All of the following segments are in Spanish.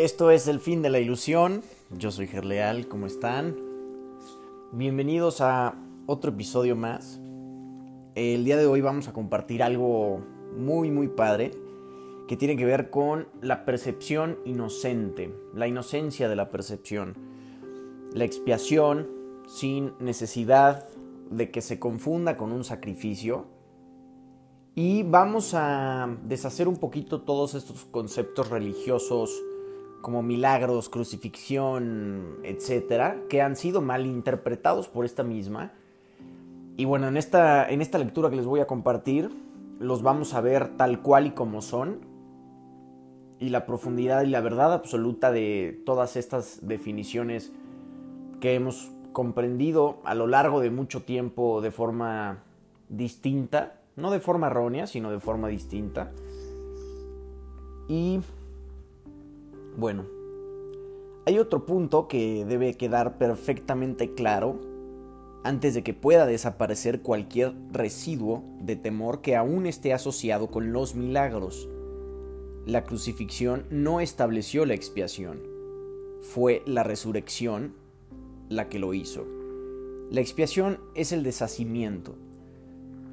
Esto es El fin de la ilusión. Yo soy Gerleal, ¿cómo están? Bienvenidos a otro episodio más. El día de hoy vamos a compartir algo muy muy padre que tiene que ver con la percepción inocente, la inocencia de la percepción, la expiación sin necesidad de que se confunda con un sacrificio. Y vamos a deshacer un poquito todos estos conceptos religiosos como milagros, crucifixión, etcétera, que han sido mal interpretados por esta misma. Y bueno, en esta, en esta lectura que les voy a compartir, los vamos a ver tal cual y como son, y la profundidad y la verdad absoluta de todas estas definiciones que hemos comprendido a lo largo de mucho tiempo de forma distinta, no de forma errónea, sino de forma distinta. Y bueno, hay otro punto que debe quedar perfectamente claro antes de que pueda desaparecer cualquier residuo de temor que aún esté asociado con los milagros. La crucifixión no estableció la expiación, fue la resurrección la que lo hizo. La expiación es el deshacimiento.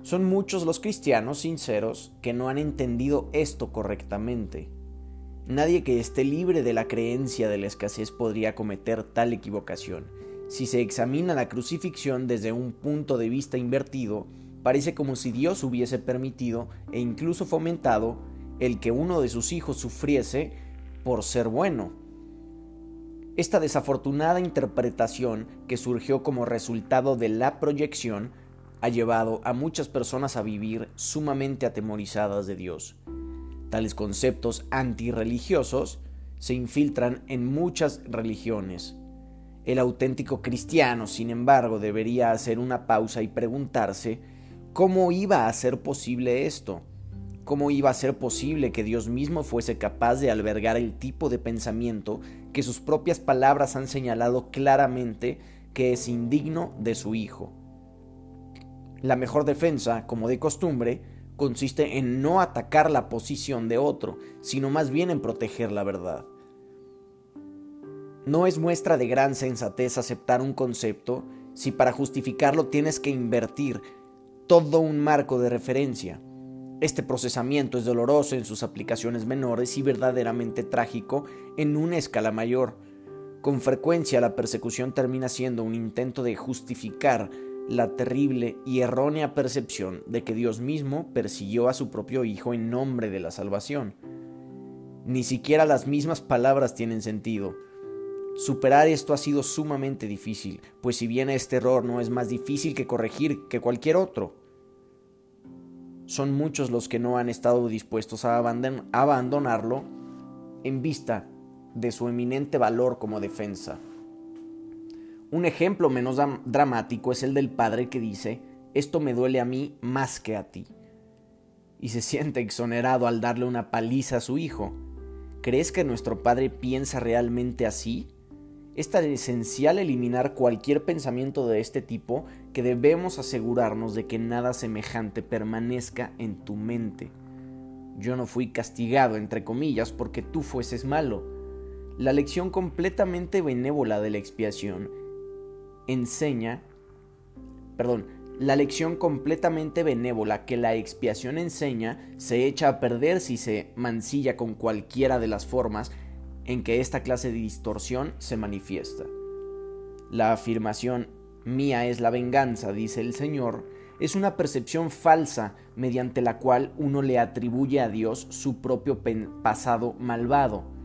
Son muchos los cristianos sinceros que no han entendido esto correctamente. Nadie que esté libre de la creencia de la escasez podría cometer tal equivocación. Si se examina la crucifixión desde un punto de vista invertido, parece como si Dios hubiese permitido e incluso fomentado el que uno de sus hijos sufriese por ser bueno. Esta desafortunada interpretación que surgió como resultado de la proyección ha llevado a muchas personas a vivir sumamente atemorizadas de Dios. Tales conceptos antirreligiosos se infiltran en muchas religiones. El auténtico cristiano, sin embargo, debería hacer una pausa y preguntarse cómo iba a ser posible esto. ¿Cómo iba a ser posible que Dios mismo fuese capaz de albergar el tipo de pensamiento que sus propias palabras han señalado claramente que es indigno de su Hijo? La mejor defensa, como de costumbre, consiste en no atacar la posición de otro, sino más bien en proteger la verdad. No es muestra de gran sensatez aceptar un concepto si para justificarlo tienes que invertir todo un marco de referencia. Este procesamiento es doloroso en sus aplicaciones menores y verdaderamente trágico en una escala mayor. Con frecuencia la persecución termina siendo un intento de justificar la terrible y errónea percepción de que Dios mismo persiguió a su propio Hijo en nombre de la salvación. Ni siquiera las mismas palabras tienen sentido. Superar esto ha sido sumamente difícil, pues si bien este error no es más difícil que corregir que cualquier otro, son muchos los que no han estado dispuestos a abandonarlo en vista de su eminente valor como defensa. Un ejemplo menos dramático es el del padre que dice, esto me duele a mí más que a ti. Y se siente exonerado al darle una paliza a su hijo. ¿Crees que nuestro padre piensa realmente así? Es tan esencial eliminar cualquier pensamiento de este tipo que debemos asegurarnos de que nada semejante permanezca en tu mente. Yo no fui castigado, entre comillas, porque tú fueses malo. La lección completamente benévola de la expiación enseña, perdón, la lección completamente benévola que la expiación enseña se echa a perder si se mancilla con cualquiera de las formas en que esta clase de distorsión se manifiesta. La afirmación mía es la venganza, dice el Señor, es una percepción falsa mediante la cual uno le atribuye a Dios su propio pasado malvado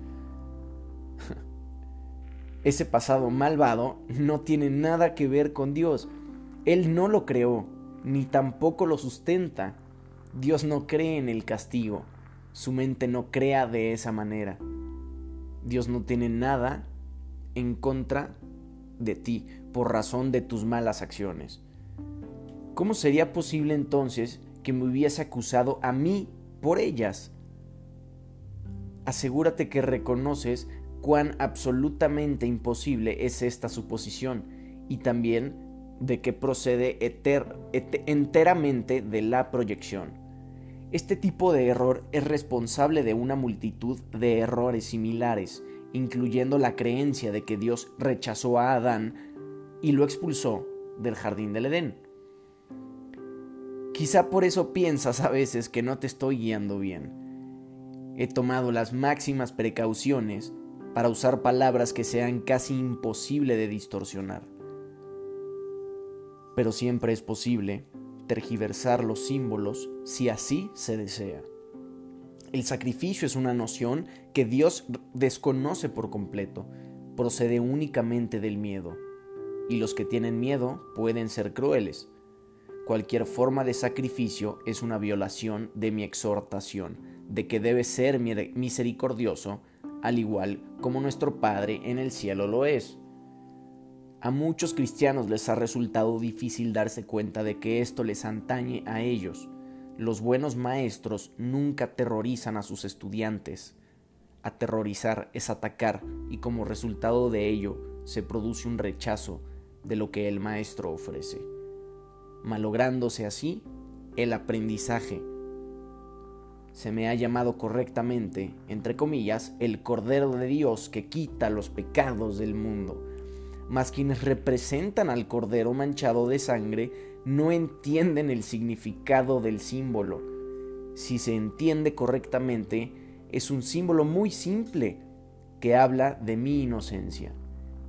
ese pasado malvado no tiene nada que ver con Dios. Él no lo creó, ni tampoco lo sustenta. Dios no cree en el castigo. Su mente no crea de esa manera. Dios no tiene nada en contra de ti por razón de tus malas acciones. ¿Cómo sería posible entonces que me hubiese acusado a mí por ellas? Asegúrate que reconoces cuán absolutamente imposible es esta suposición y también de que procede enteramente de la proyección. Este tipo de error es responsable de una multitud de errores similares incluyendo la creencia de que Dios rechazó a Adán y lo expulsó del jardín del Edén. Quizá por eso piensas a veces que no te estoy guiando bien. He tomado las máximas precauciones para usar palabras que sean casi imposible de distorsionar. Pero siempre es posible tergiversar los símbolos si así se desea. El sacrificio es una noción que Dios desconoce por completo, procede únicamente del miedo, y los que tienen miedo pueden ser crueles. Cualquier forma de sacrificio es una violación de mi exhortación, de que debe ser misericordioso, al igual como nuestro Padre en el cielo lo es. A muchos cristianos les ha resultado difícil darse cuenta de que esto les antañe a ellos. Los buenos maestros nunca aterrorizan a sus estudiantes. Aterrorizar es atacar y como resultado de ello se produce un rechazo de lo que el maestro ofrece, malográndose así el aprendizaje. Se me ha llamado correctamente, entre comillas, el Cordero de Dios que quita los pecados del mundo mas quienes representan al Cordero manchado de sangre no entienden el significado del símbolo. Si se entiende correctamente, es un símbolo muy simple que habla de mi inocencia.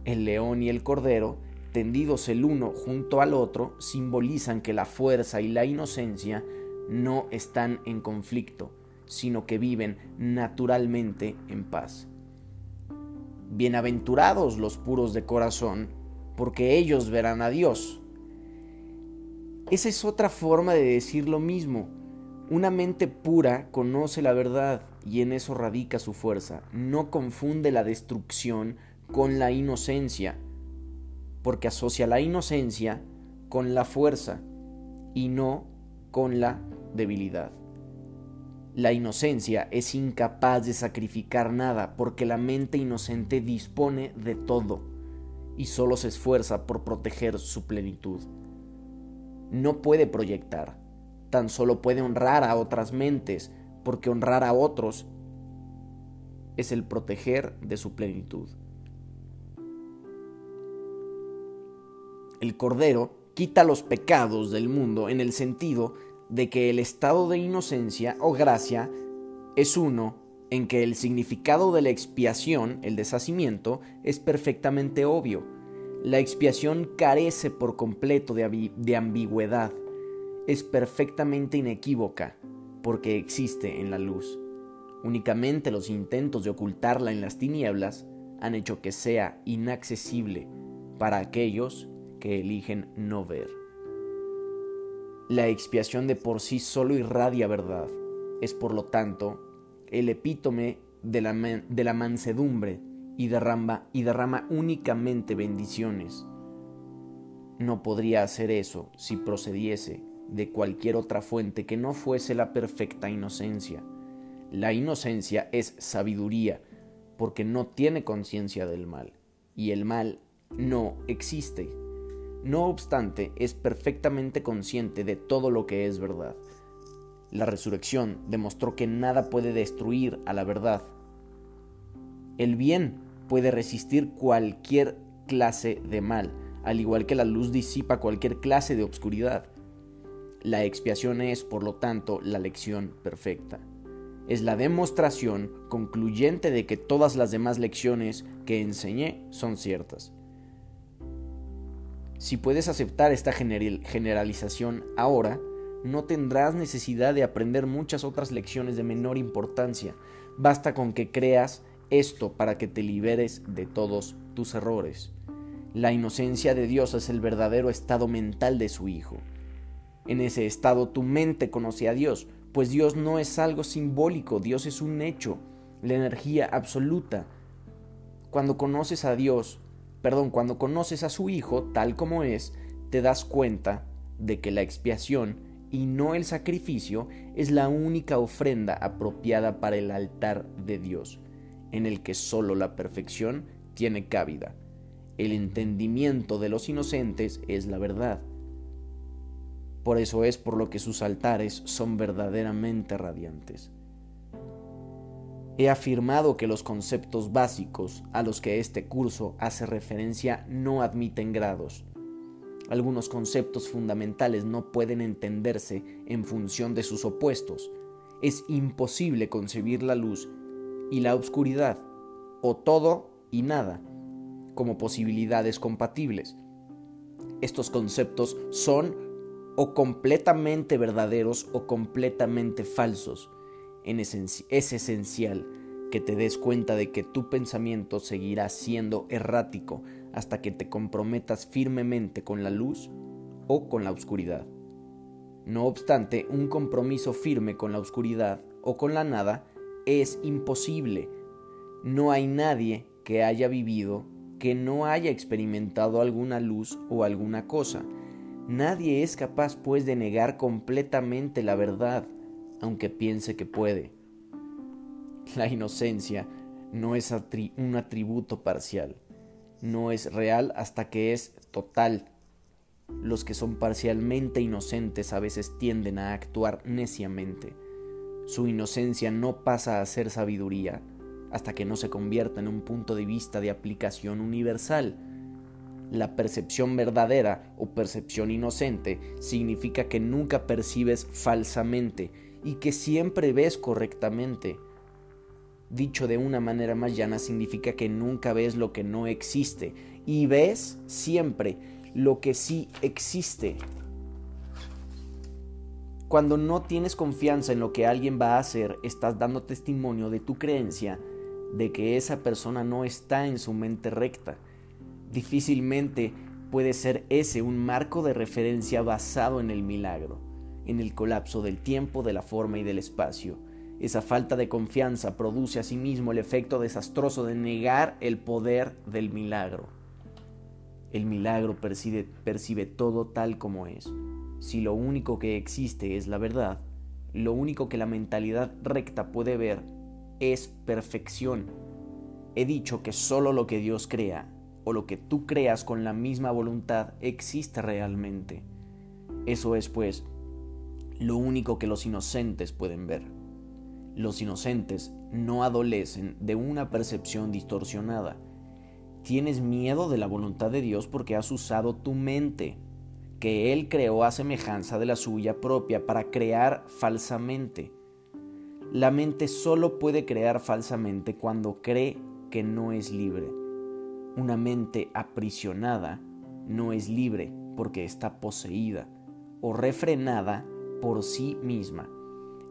El león y el cordero, tendidos el uno junto al otro, simbolizan que la fuerza y la inocencia no están en conflicto, sino que viven naturalmente en paz. Bienaventurados los puros de corazón, porque ellos verán a Dios. Esa es otra forma de decir lo mismo. Una mente pura conoce la verdad y en eso radica su fuerza. No confunde la destrucción con la inocencia, porque asocia la inocencia con la fuerza y no con la debilidad. La inocencia es incapaz de sacrificar nada porque la mente inocente dispone de todo y solo se esfuerza por proteger su plenitud. No puede proyectar, tan solo puede honrar a otras mentes porque honrar a otros es el proteger de su plenitud. El Cordero quita los pecados del mundo en el sentido de que el estado de inocencia o gracia es uno en que el significado de la expiación, el deshacimiento, es perfectamente obvio. La expiación carece por completo de, de ambigüedad, es perfectamente inequívoca, porque existe en la luz. Únicamente los intentos de ocultarla en las tinieblas han hecho que sea inaccesible para aquellos que eligen no ver. La expiación de por sí solo irradia verdad. Es por lo tanto el epítome de la, mansedumbre y y derrama únicamente bendiciones. No podría hacer eso si procediese de cualquier otra fuente que no fuese la perfecta inocencia. La inocencia es sabiduría, porque no tiene conciencia del mal, y el mal no existe. No obstante, es perfectamente consciente de todo lo que es verdad. La resurrección demostró que nada puede destruir a la verdad. El bien puede resistir cualquier clase de mal, al igual que la luz disipa cualquier clase de obscuridad. La expiación es, por lo tanto, la lección perfecta. Es la demostración concluyente de que todas las demás lecciones que enseñé son ciertas. Si puedes aceptar esta generalización ahora, no tendrás necesidad de aprender muchas otras lecciones de menor importancia. Basta con que creas esto para que te liberes de todos tus errores. La inocencia de Dios es el verdadero estado mental de su Hijo. En ese estado tu mente conoce a Dios, pues Dios no es algo simbólico, Dios es un hecho, la energía absoluta. Cuando conoces a Dios, perdón, cuando conoces a su Hijo tal como es, te das cuenta de que la expiación y no el sacrificio es la única ofrenda apropiada para el altar de Dios, en el que solo la perfección tiene cabida. El entendimiento de los inocentes es la verdad. Por eso es por lo que sus altares son verdaderamente radiantes. He afirmado que los conceptos básicos a los que este curso hace referencia no admiten grados. Algunos conceptos fundamentales no pueden entenderse en función de sus opuestos. Es imposible concebir la luz y la oscuridad, o todo y nada, como posibilidades compatibles. Estos conceptos son o completamente verdaderos o completamente falsos es esencial que te des cuenta de que tu pensamiento seguirá siendo errático hasta que te comprometas firmemente con la luz o con la oscuridad. No obstante, un compromiso firme con la oscuridad o con la nada es imposible. No hay nadie que haya vivido que no haya experimentado alguna luz o alguna cosa. Nadie es capaz pues de negar completamente la verdad aunque piense que puede. La inocencia no es un atributo parcial, no es real hasta que es total. Los que son parcialmente inocentes a veces tienden a actuar neciamente. Su inocencia no pasa a ser sabiduría hasta que no se convierta en un punto de vista de aplicación universal. La percepción verdadera o percepción inocente significa que nunca percibes falsamente, y que siempre ves correctamente. Dicho de una manera más llana significa que nunca ves lo que no existe y ves siempre lo que sí existe. Cuando no tienes confianza en lo que alguien va a hacer, estás dando testimonio de tu creencia de que esa persona no está en su mente recta. Difícilmente puede ser ese un marco de referencia basado en el milagro en el colapso del tiempo, de la forma y del espacio. Esa falta de confianza produce asimismo el efecto desastroso de negar el poder del milagro. El milagro percibe, percibe todo tal como es. Si lo único que existe es la verdad, lo único que la mentalidad recta puede ver es perfección. He dicho que solo lo que Dios crea o lo que tú creas con la misma voluntad existe realmente. Eso es, pues, lo único que los inocentes pueden ver. Los inocentes no adolecen de una percepción distorsionada. Tienes miedo de la voluntad de Dios porque has usado tu mente, que Él creó a semejanza de la suya propia para crear falsamente. La mente solo puede crear falsamente cuando cree que no es libre. Una mente aprisionada no es libre porque está poseída o refrenada por sí misma.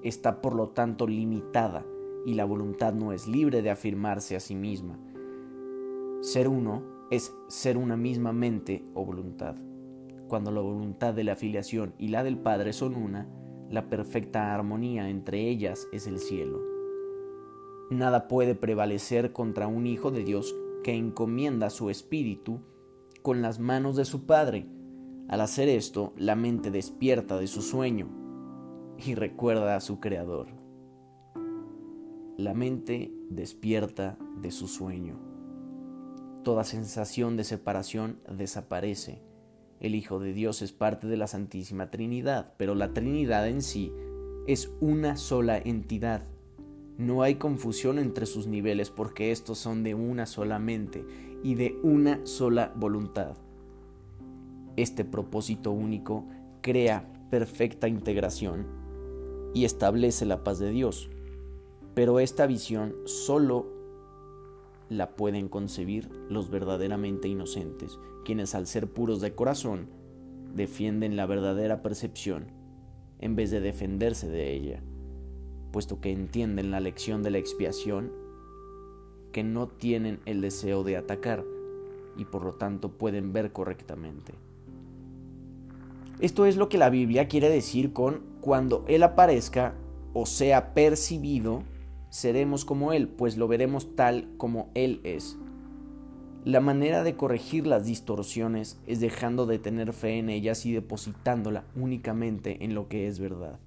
Está por lo tanto limitada y la voluntad no es libre de afirmarse a sí misma. Ser uno es ser una misma mente o voluntad. Cuando la voluntad de la afiliación y la del Padre son una, la perfecta armonía entre ellas es el cielo. Nada puede prevalecer contra un Hijo de Dios que encomienda su espíritu con las manos de su Padre. Al hacer esto, la mente despierta de su sueño y recuerda a su creador. La mente despierta de su sueño. Toda sensación de separación desaparece. El Hijo de Dios es parte de la Santísima Trinidad, pero la Trinidad en sí es una sola entidad. No hay confusión entre sus niveles porque estos son de una sola mente y de una sola voluntad. Este propósito único crea perfecta integración y establece la paz de Dios. Pero esta visión solo la pueden concebir los verdaderamente inocentes, quienes al ser puros de corazón defienden la verdadera percepción en vez de defenderse de ella, puesto que entienden la lección de la expiación, que no tienen el deseo de atacar y por lo tanto pueden ver correctamente. Esto es lo que la Biblia quiere decir con cuando Él aparezca o sea percibido, seremos como Él, pues lo veremos tal como Él es. La manera de corregir las distorsiones es dejando de tener fe en ellas y depositándola únicamente en lo que es verdad.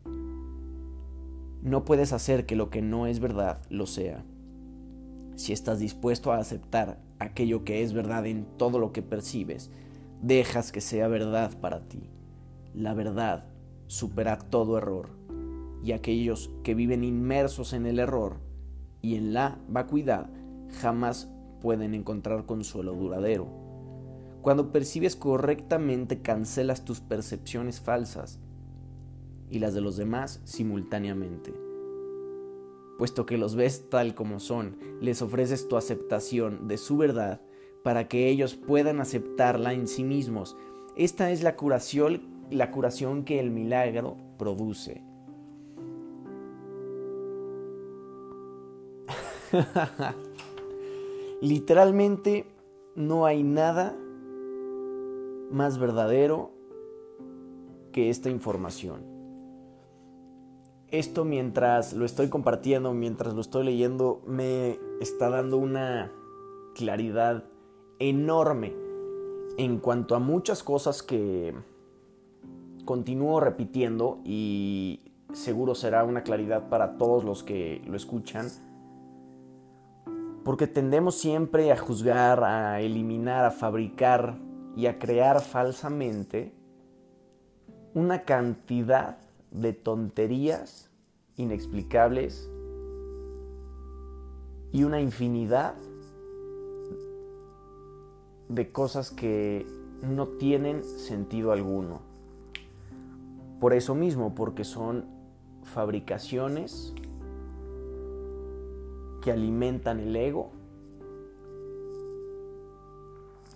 No puedes hacer que lo que no es verdad lo sea. Si estás dispuesto a aceptar aquello que es verdad en todo lo que percibes, dejas que sea verdad para ti. La verdad supera todo error, y aquellos que viven inmersos en el error y en la vacuidad jamás pueden encontrar consuelo duradero. Cuando percibes correctamente cancelas tus percepciones falsas y las de los demás simultáneamente. Puesto que los ves tal como son, les ofreces tu aceptación de su verdad para que ellos puedan aceptarla en sí mismos. Esta es la curación, la curación que el milagro produce. Literalmente no hay nada más verdadero que esta información. Esto mientras lo estoy compartiendo, mientras lo estoy leyendo, me está dando una claridad enorme en cuanto a muchas cosas que continúo repitiendo y seguro será una claridad para todos los que lo escuchan porque tendemos siempre a juzgar, a eliminar, a fabricar y a crear falsamente una cantidad de tonterías inexplicables y una infinidad de cosas que no tienen sentido alguno. Por eso mismo, porque son fabricaciones que alimentan el ego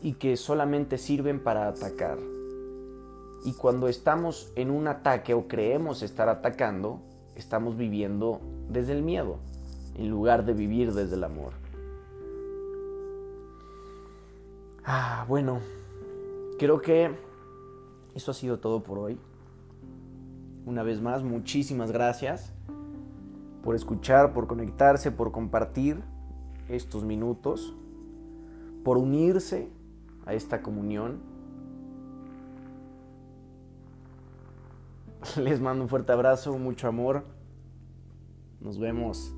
y que solamente sirven para atacar. Y cuando estamos en un ataque o creemos estar atacando, estamos viviendo desde el miedo, en lugar de vivir desde el amor. Ah, bueno, creo que eso ha sido todo por hoy. Una vez más, muchísimas gracias por escuchar, por conectarse, por compartir estos minutos, por unirse a esta comunión. Les mando un fuerte abrazo, mucho amor. Nos vemos